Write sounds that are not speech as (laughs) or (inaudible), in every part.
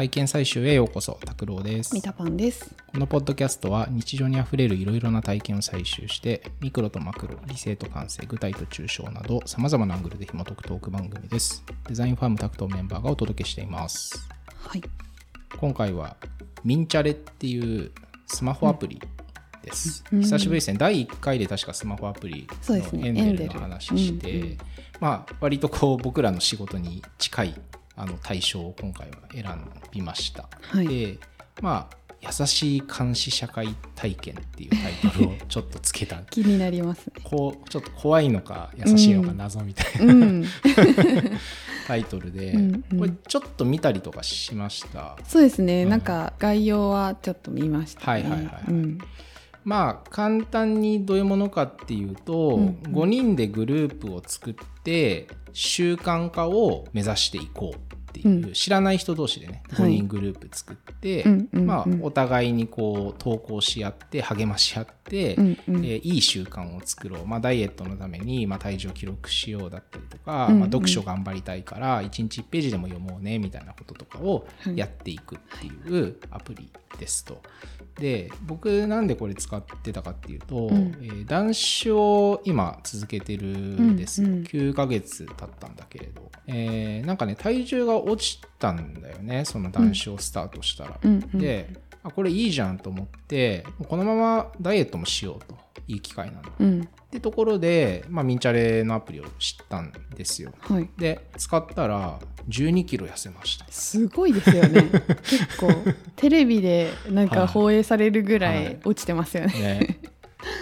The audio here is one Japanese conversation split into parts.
体験採集へようこそ拓郎です。ミタパンです。このポッドキャストは日常にあふれるいろいろな体験を採集してミクロとマクロ理性と感性具体と抽象などさまざまなアングルで紐解くトーク番組です。デザインファームタクトメンバーがお届けしています。はい。今回はミンチャレっていうスマホアプリです、うん。久しぶりですね。第1回で確かスマホアプリのエンデルの話して、うんうん。まあ割とこう僕らの仕事に近いあの対象を今回は選びました、はい。でまあ優しい監視社会体験っていうタイトルをちょっとつけた。(laughs) 気になります。ね。こうちょっと怖いのか優しいのか謎みたいな、うん。(laughs) タイトルで、うんうん。これちょっと見たりとかしました？そうですね、うん。なんか概要はちょっと見ました、ね。はいはいはい。はいうん。まあ簡単にどういうものかっていうと、うんうん。5人でグループを作って習慣化を目指していこうっていう、うん。知らない人同士でね5はい。人グループ作って、まあ、お互いにこう投稿し合って励まし合って、うえーいい習慣を作ろう、まあ、ダイエットのために、まあ、体重を記録しようだったりとか、まあ、読書頑張りたいから1日1ページでも読もうねみたいなこととかをはい。やっていくっていうアプリですと。で僕なんでこれ使ってたかっていうと、うん。えー断酒を今続けてるんです。よ、うんうん。9ヶ月経ったんだけれど、えーなんかね体重が落ちたんだよねその断酒をスタートしたら。うんうん。であこれいいじゃんと思ってこのままダイエットもしようといい機会なんだうん。ってところで、まあ、ミンチャレのアプリを知ったんですよはい。で使ったら1 2キロ痩せましたすごいですよね。(laughs) 結構テレビでなんはいか放映されるぐらはいい落ちてますよね。ね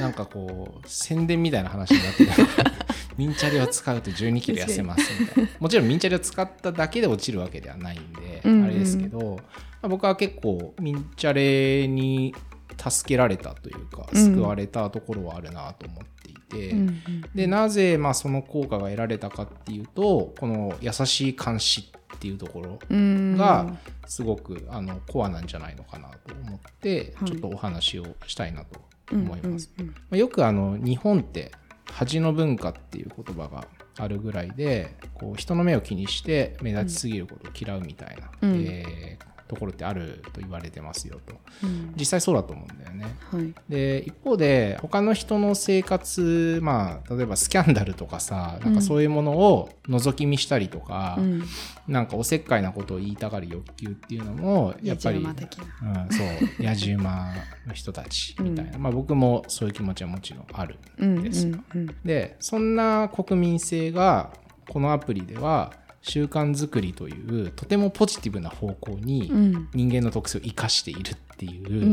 なんかこう宣伝みたいな話になってた (laughs) ミンチャレを使うと1 2キロ痩せますみたいな (laughs) もちろんミンチャレを使っただけで落ちるわけではないんで、うんですけど、まあ僕は結構ミンチャレに助けられたというかうん。救われたところはあるなと思っていて、うんうんでなぜまあその効果が得られたかっていうとこの優しい監視っていうところうん。がすごくあのコアなんじゃないのかなと思ってはい。ちょっとお話をしたいなと思います。うんうん。まあよくあの日本って恥の文化っていう言葉があるぐらいでこう人の目を気にして目立ちすぎることを嫌うみたいな、うん。えーところってあると言われてますよと。うん。実際そうだと思うんだよね。はい。で一方で他の人の生活まあ例えばスキャンダルとかさなんかそういうものを覗き見したりとか、うん。なんかおせっかいなことを言いたがる欲求っていうのもやっぱり、そう野じ馬の人たちみたいな、まあ僕もそういう気持ちはもちろんあるうんですうんうん。でそんな国民性がこのアプリでは習慣づくりというとてもポジティブな方向にうん。人間の特性を生かしているっていう、う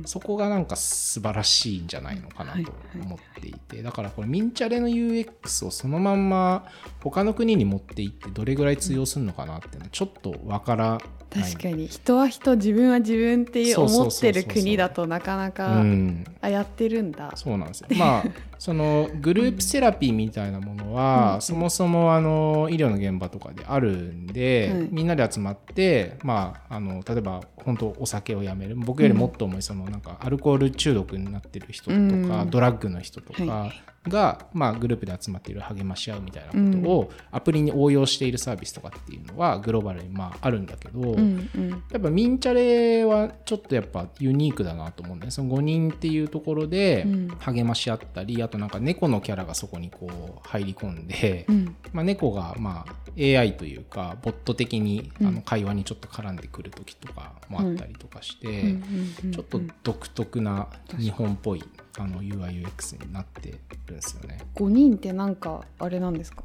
ん。そこがなんか素晴らしいんじゃないのかなと思っていて、だからこれミンチャレの UX をそのまんま他の国に持っていってどれぐらい通用するのかなっていうのはちょっとわから確かに。人は人自分は自分っていう思ってる国だとなかなうか、ん、あやってるんだ。そうなんですよ。まあ (laughs) そのグループセラピーみたいなものは、うん。そもそもあの医療の現場とかであるんで、はい。みんなで集まって、まあ、あの例えば本当お酒をやめる。僕よりもっと重いそのなんかアルコール中毒になってる人とか、うん。ドラッグの人とかはが、まあ、グループで集まっている励まし合うみたいなことをアプリに応用しているサービスとかっていうのはグローバルにまああるんだけど、うんうん。やっぱミンチャレはちょっとやっぱユニークだなと思うんだよね。その5人っていうところでうん。励まし合ったり、あとなんか猫のキャラがそこにこう入り込んで、うん。まあ、猫がまあ AI というかボット的にうん。あの会話にちょっと絡んでくる時とかもあったりとかして、うんうんうん。ちょっと独特な日本っぽいあの UIUX になってるんですよね。5人ってなんかあれなんですか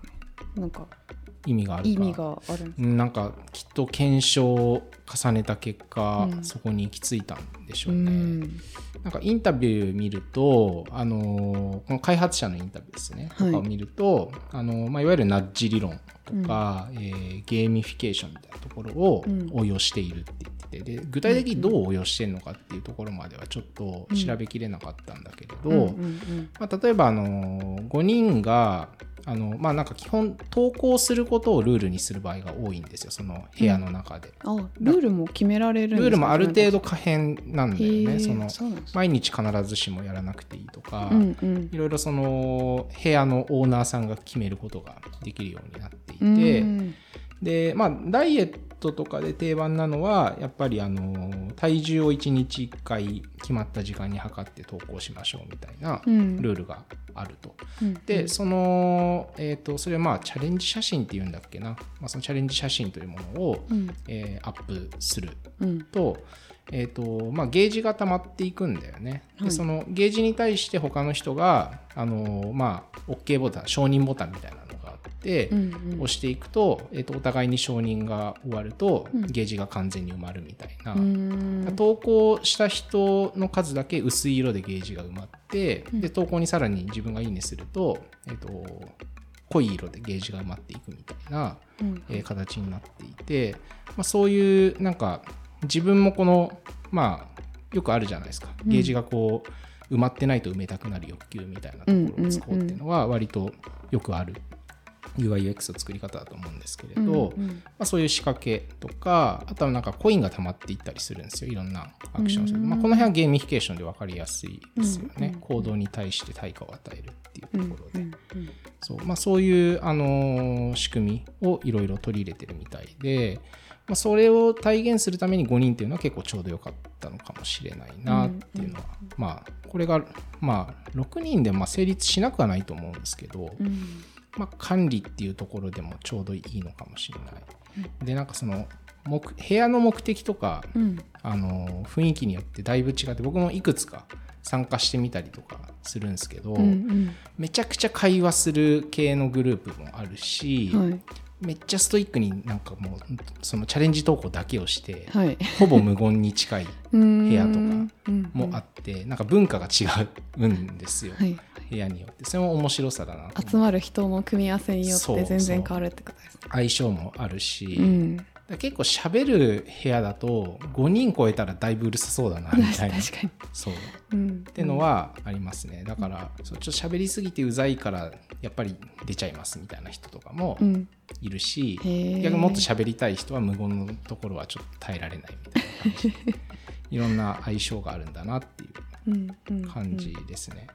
ね？なんか意味があるか。意味があるんなんかきっと検証を重ねた結果、うん。そこに行き着いたんでしょうね。んなんかインタビュー見ると、あのーこの開発者のインタビューですね、はい。とかを見ると、あのーまあ、いわゆるナッジ理論とか、えーゲーミフィケーションみたいなところをうん。応用しているって言ってて、で具体的にどう応用してるのかっていうところまではちょっと調べきれなかったんだけれど、うんうんまあ、例えば、あのー5人があのまあなんか基本投稿することをルールにする場合が多いんですよ。その部屋の中で、うん。あルールも決められるルールもある程度可変なんだよね。その毎日必ずしもやらなくていいとか、うんうん。いろいろその部屋のオーナーさんが決めることができるようになっていて、うんでまあダイエットとかで定番なのはやっぱりあの体重を1日1回決まった時間に測って投稿しましょうみたいなうん。ルールがあると。うん。でその、えー、とそれはまあチャレンジ写真っていうんだっけな、まあ、そのチャレンジ写真というものを、うん。えーアップするうん。と,、えーとまあ、ゲージが溜まっていくんだよね。はい。でそのゲージに対して他の人があの、まあ、OK ボタン承認ボタンみたいな押していくと,、えー、とお互いに承認が終わると、うん。ゲージが完全に埋まるみたいな。投稿した人の数だけ薄い色でゲージが埋まって、うん。で投稿にさらに自分がいいねすると,、えっと濃い色でゲージが埋まっていくみたいな、うん。えー形になっていて、まあ、そういうなんか自分もこのまあよくあるじゃないですか。うん。ゲージがこう埋まってないと埋めたくなる欲求みたいなところを使おうっていうのは割とよくある UIUX の作り方だと思うんですけれど、うんまあ、そういう仕掛けとかあとはなんかコインが溜まっていったりするんですよ。いろんなアクションをする。まあ、この辺はゲーミフィケーションで分かりやすいですよね、うん行動に対して対価を与えるっていううんところで、うんうんそう。まあ、そういう、あのー仕組みをいろいろ取り入れてるみたいで、まあ、それを体現するために5人っていうのは結構ちょうどよかったのかもしれないなっていうのは、まあこれが、まあ、6人でまあ成立しなくはないと思うんですけど、うんまあ、管理っていうところでもちょうどいいのかもしれない。でなんかその目部屋の目的とか、うん。あの雰囲気によってだいぶ違って僕もいくつか参加してみたりとかするんですけど、うんめちゃくちゃ会話する系のグループもあるし、うんはいめっちゃストイックになんかもうそのチャレンジ投稿だけをして、はい。ほぼ無言に近い部屋とかもあっって、なんか文化が違うんですよ、はい部屋によって。それも面白さだな集まる人の組み合わせによって全然変わるってことですね。相性もあるし、うん。結構喋る部屋だと5人超えたらだいぶうるさそうだなみたいな。確かにそう。っうん。てのはありますね。だからそうちょっと喋りすぎてうざいからやっぱり出ちゃいますみたいな人とかもうんいるし、逆にもっと喋りたい人は無言のところはちょっと耐えられないみたいな感じ。(laughs) いろんな相性があるんだなっていううんうん感じですね。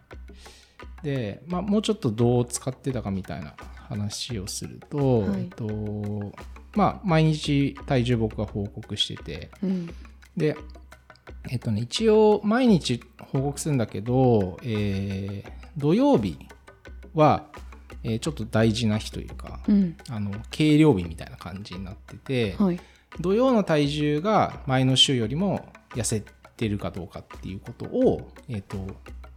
で、まあ、もうちょっとどう使ってたかみたいな話をすると、はい。えっとまあ、毎日体重僕が報告しててうん。で、えっとね、一応毎日報告するんだけど、えー土曜日は、えーちょっと大事な日というか、うん。あの計量日みたいな感じになってて、はい。土曜の体重が前の週よりも痩せてるかどうかっていうことを、えー、と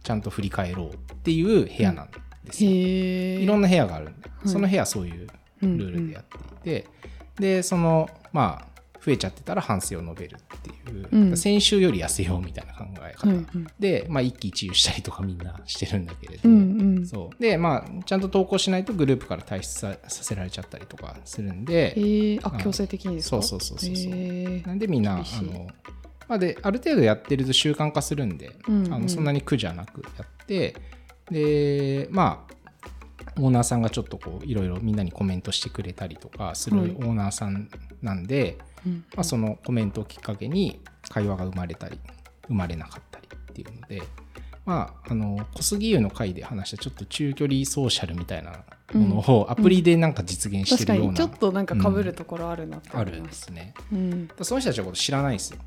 ちゃんと振り返ろうっていう部屋なんですよ。へえいろんな部屋があるんで、い。その部屋はそういうルールでやっていて、でそのまあ増えちゃってたら反省を述べるっていう、うん。先週より痩せようみたいな考え方、はいはい。で、まあ、一喜一憂したりとかみんなしてるんだけれど、うんうんそう。でまあちゃんと投稿しないとグループから退出ささせられちゃったりとかするんで、へえあうん強制的にですか？そうそうそうそうそう。へー。なんでみんなあの、まあ、である程度やってると習慣化するんで、うんうん。あのそんなに苦じゃなくやってでまあオーナーさんがちょっとこういろいろみんなにコメントしてくれたりとかするはい。オーナーさんなんで、うん。まあ、そのコメントをきっかけに会話が生まれたり生まれなかったりっていうのでまああの小杉湯の回で話したちょっと中距離ソーシャルみたいなものをアプリでなんか実現してるような、確かにちょっとなんか被るところあるなってある思いましたんですね。うんその人たちのこと知らないんですよ。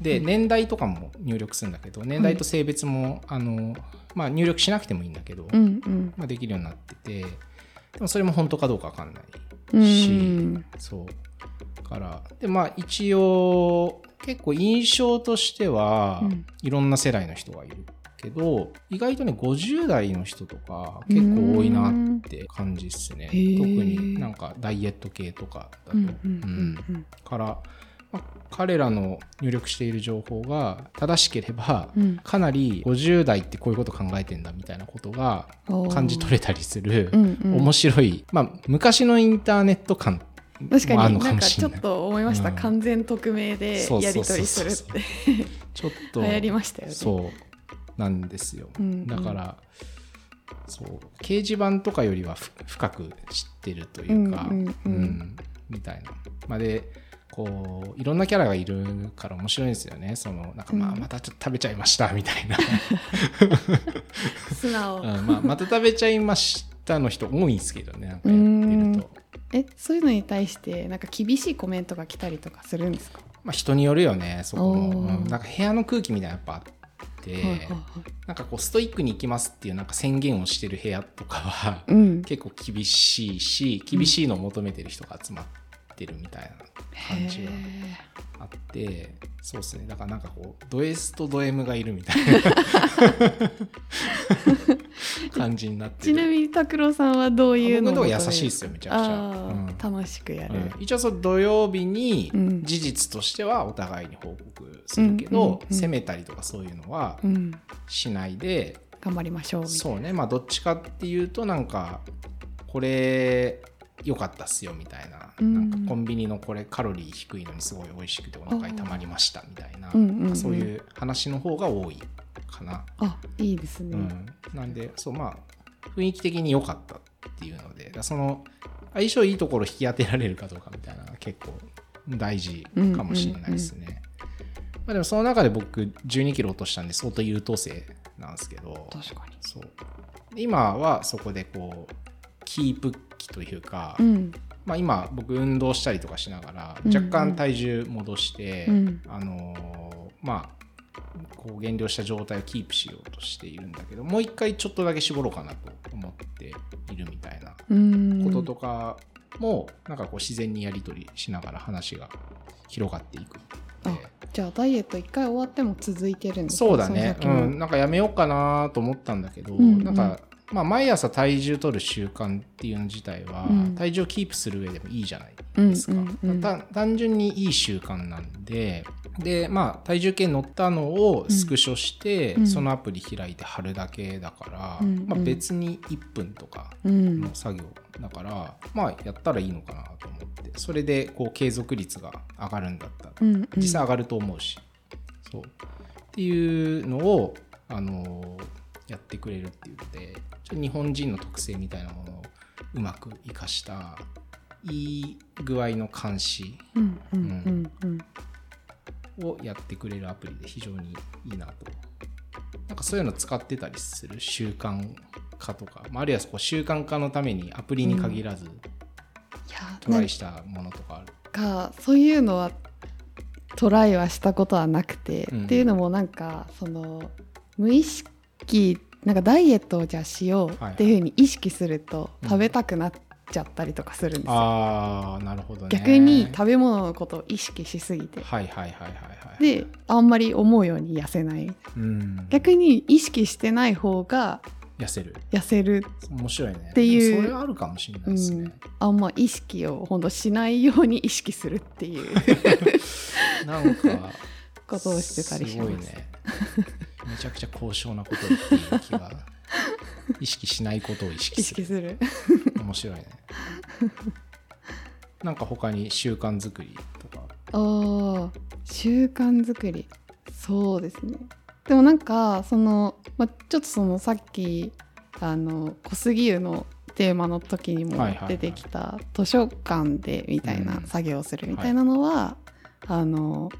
で、年代とかも入力するんだけど年代と性別も、あのまあ、入力しなくてもいいんだけど、うんうん。まあ、できるようになっててでもそれも本当かどうか分かんないうん。し、そう。だからでまあ一応結構印象としては、うん。いろんな世代の人がいるけど意外とね50代の人とか結構多いなって感じですね。特になんかダイエット系とかだと、から、まあ彼らの入力している情報が正しければ、うん。かなり50代ってこういうこと考えてんだみたいなことが感じ取れたりする面白い、まあ、昔のインターネット感確かもあるのかになんかもしれない。ちょっと思いました、うん。完全匿名でやり取りするって。ちょっと (laughs) 流行りましたよね。そうなんですよ、うんうん。だからそう掲示板とかよりはふ深く知ってるというか、うんうんうん。みたいな。まあ、でこういろんなキャラがいるから面白いんですよね。そのなんかまあうん。またちょっと食べちゃいましたみたいな、(laughs) 素直、うんまあ、また食べちゃいましたの人多いんですけどねなんかやってると。えそういうのに対してなんか厳しいコメントが来たりとかするんですか？まあ、人によるよねそこうんなんか部屋の空気みたいなのやっぱあって、はいはいはい。なんかこうストイックに行きますっていうなんか宣言をしてる部屋とかはうん。結構厳しいし厳しいのを求めてる人が集まってるみたいな感じはへあってそうですね。だからなんかこうド S とド M がいるみたいな (laughs) 感じになっーてる。ちなみに拓郎さんはどういうの僕優しいですよめちゃくちゃ、あうん。ー楽しくやる、うん。一応そう土曜日にうん。事実としてはお互いに報告するけど、うん責めたりとかそういうのはうん。しないで、頑張りましょうそうね。まあどっちかっていうとなんかこれ良かったっすよみたいな,、うん。なんかコンビニのこれカロリー低いのにすごい美味しくてお腹にたまりましたみたいな、うんうんうん。そういう話の方が多いかな。あいいですね、うん、なんでそうまあ雰囲気的に良かったっていうので。その相性いいところ引き当てられるかどうかみたいな結構大事かもしれないですね。まあ、でもその中で僕12キロ落としたんで相当優等生なんですけど。確かに。そう。今はそこでこうキープ期というか、うん。まあ、今僕運動したりとかしながらうんうん。若干体重戻して、うん。あのーまあこう減量した状態をキープしようとしているんだけどもう一回ちょっとだけ絞ろうかなと思っているみたいなうん。こととかも、なんかこう自然にやり取りしながら話が広がっていくじゃあダイエット一回終わっても続いてるんですそうだね。うん、なんかやめようかなと思ったんだけど、うんうん。なんか、まあ、毎朝体重取る習慣っていうの自体は、うん。体重をキープする上でもいいじゃないうんですか、単純にいい習慣なんででまあ体重計乗ったのをスクショして、うん。そのアプリ開いて貼るだけだから、うん。うん。まあ、別に1分とかうん。の作業だから、まあやったらいいのかなと思ってそれでこう継続率が上がるんだったらうんうん。実際上がると思うし、そう。っていうのを、あのーやってくれるっていうので日本人の特性みたいなものをうまく生かしたいい具合の監視うんうんうんうん。をやってくれるアプリで非常にいいなと。なんかそういうの使ってたりする習慣化とか、まあ、あるいはこう習慣化のためにアプリに限らずいやトライしたものとかある、かそういうのはトライはしたことはなくて、うん。っていうのもなんかその無意識なんかダイエットをじゃあしようはいっていうふうに意識するとうん食べたくなっちゃったりとかするんですよ、ああなるほどね。逆に食べ物のことを意識しすぎて。はいはいはいはいはいであんまり思うように痩せない。うん。逆に意識してない方が痩せる。痩せる。面白いね。っていうそれはあるかもしれないですね、あんま意識をほんとしないように意識するっていう。(laughs) なんか (laughs) ことをしてたりします。すごいねめちゃくちゃ高尚なこと言っている気が意識しないことを意識意する。識する。面白いね。なんか他に習慣作りとか？あー習慣作り。そうですね。でもなんかその、まあ、ちょっとそのさっきあの小杉湯のテーマの時にもはいはいはい。出てきた図書館でみたいなうん。作業をするみたいなのは、あの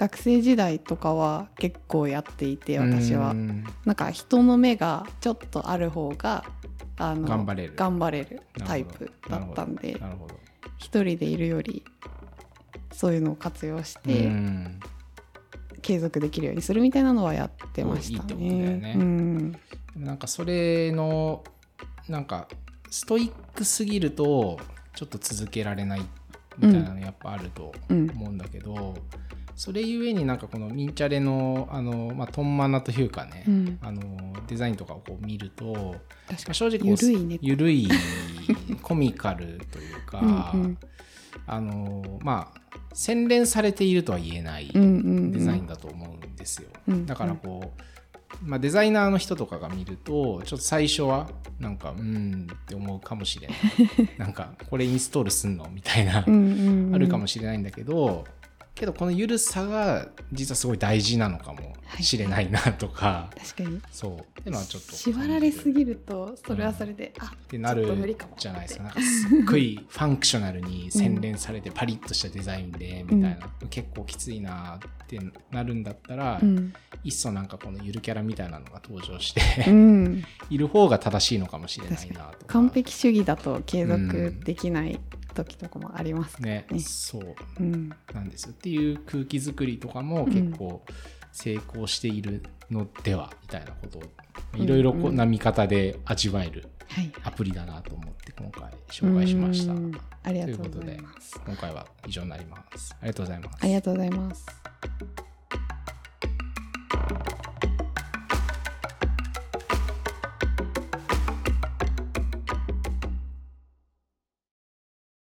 学生時代とかは結構やっていて私は。うん。なんか人の目がちょっとある方があの頑張れる。頑張れるタイプだったんでなるほど。一人でいるよりそういうのを活用して、うん。継続できるようにするみたいなのはやってましたね。いいってことだよね。うん、なんかそれのなんかストイックすぎるとちょっと続けられないみたいなのやっぱあるとうん。思うんだけど、それゆえになんかこのミンチャレのあの、まあ、トンマナというかね、うん。あのデザインとかをこう見ると、正直こうゆるいね。ゆるいコミカルというかうんうん。あのまあ洗練されているとは言えないうんうんうん。デザインだと思うんですよ。うん。だからこう、まあ、デザイナーの人とかが見るとちょっと最初はなんかうんって思うかもしれない。(laughs) なんかこれインストールすんのみたいな、うんうんうん。あるかもしれないんだけどけどこの緩さが実はすごい大事なのかもしれないなとか、確かに。そう。っていうのはちょっと縛られするぎるとそれはそれで、あってなるじゃないですか。なんかすっごいファンクショナルに洗練されてパリッとしたデザインでみたいな、結構きついなってなるんだったら、うん。いっそなんかこのゆるキャラみたいなのが登場してうん、(laughs) いる方が正しいのかもしれないなとか。完璧主義だと継続できない時とかもありますね。ねそううんなんですよ。っていう空気作りとかも結構成功しているのではみたいなことをうんいろいろな見方で味わえるはい。アプリだなと思って今回紹介しました。うんありがということとでうございます。今回は以上になります。ありがとうございます。ありがとうございます